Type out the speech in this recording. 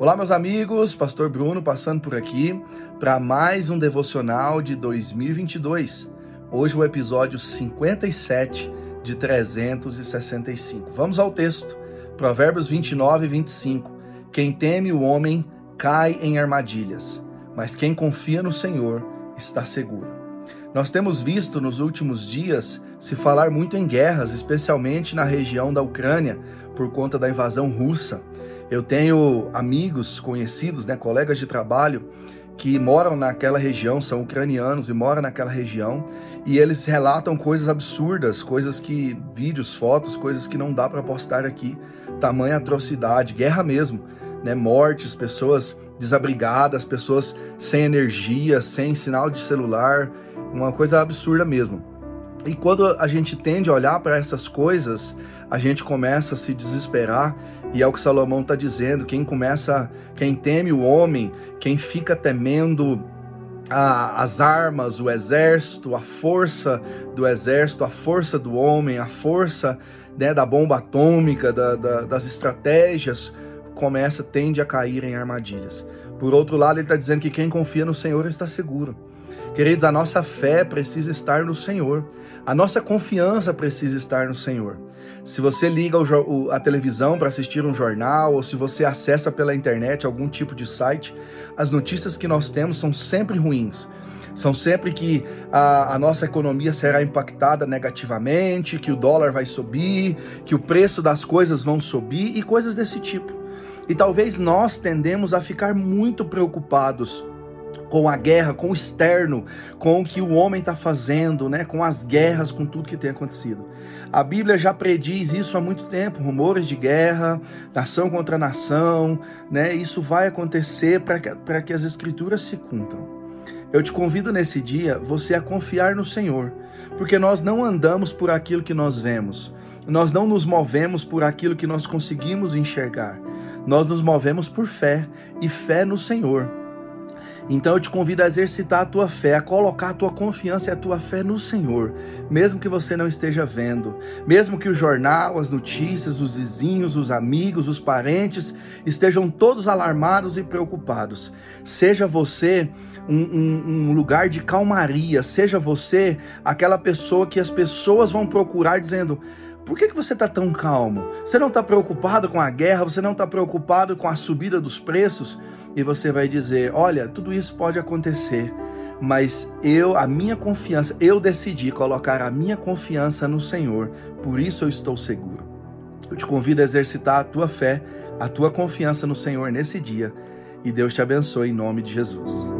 Olá, meus amigos, Pastor Bruno passando por aqui para mais um devocional de 2022. Hoje o episódio 57 de 365. Vamos ao texto. Provérbios 29 e 25. Quem teme o homem cai em armadilhas, mas quem confia no Senhor está seguro. Nós temos visto nos últimos dias se falar muito em guerras, especialmente na região da Ucrânia, por conta da invasão russa. Eu tenho amigos, conhecidos, né, colegas de trabalho que moram naquela região, são ucranianos e moram naquela região, e eles relatam coisas absurdas, coisas que vídeos, fotos, coisas que não dá para postar aqui. Tamanha atrocidade, guerra mesmo, né? Mortes, pessoas desabrigadas, pessoas sem energia, sem sinal de celular, uma coisa absurda mesmo. E quando a gente tende a olhar para essas coisas, a gente começa a se desesperar, e é o que Salomão está dizendo: quem começa, quem teme o homem, quem fica temendo a, as armas, o exército, a força do exército, a força do homem, a força né, da bomba atômica, da, da, das estratégias, começa, tende a cair em armadilhas. Por outro lado, ele está dizendo que quem confia no Senhor está seguro. Queridos, a nossa fé precisa estar no Senhor. A nossa confiança precisa estar no Senhor. Se você liga a televisão para assistir um jornal ou se você acessa pela internet algum tipo de site, as notícias que nós temos são sempre ruins. São sempre que a, a nossa economia será impactada negativamente, que o dólar vai subir, que o preço das coisas vão subir e coisas desse tipo. E talvez nós tendemos a ficar muito preocupados com a guerra, com o externo, com o que o homem está fazendo, né? com as guerras, com tudo que tem acontecido. A Bíblia já prediz isso há muito tempo, rumores de guerra, nação contra nação, né? Isso vai acontecer para que, que as escrituras se cumpram. Eu te convido nesse dia você a confiar no Senhor, porque nós não andamos por aquilo que nós vemos, nós não nos movemos por aquilo que nós conseguimos enxergar, nós nos movemos por fé e fé no Senhor. Então eu te convido a exercitar a tua fé, a colocar a tua confiança e a tua fé no Senhor, mesmo que você não esteja vendo, mesmo que o jornal, as notícias, os vizinhos, os amigos, os parentes estejam todos alarmados e preocupados. Seja você um, um, um lugar de calmaria, seja você aquela pessoa que as pessoas vão procurar dizendo por que, que você está tão calmo? Você não está preocupado com a guerra? Você não está preocupado com a subida dos preços? E você vai dizer: Olha, tudo isso pode acontecer, mas eu, a minha confiança, eu decidi colocar a minha confiança no Senhor, por isso eu estou seguro. Eu te convido a exercitar a tua fé, a tua confiança no Senhor nesse dia, e Deus te abençoe em nome de Jesus.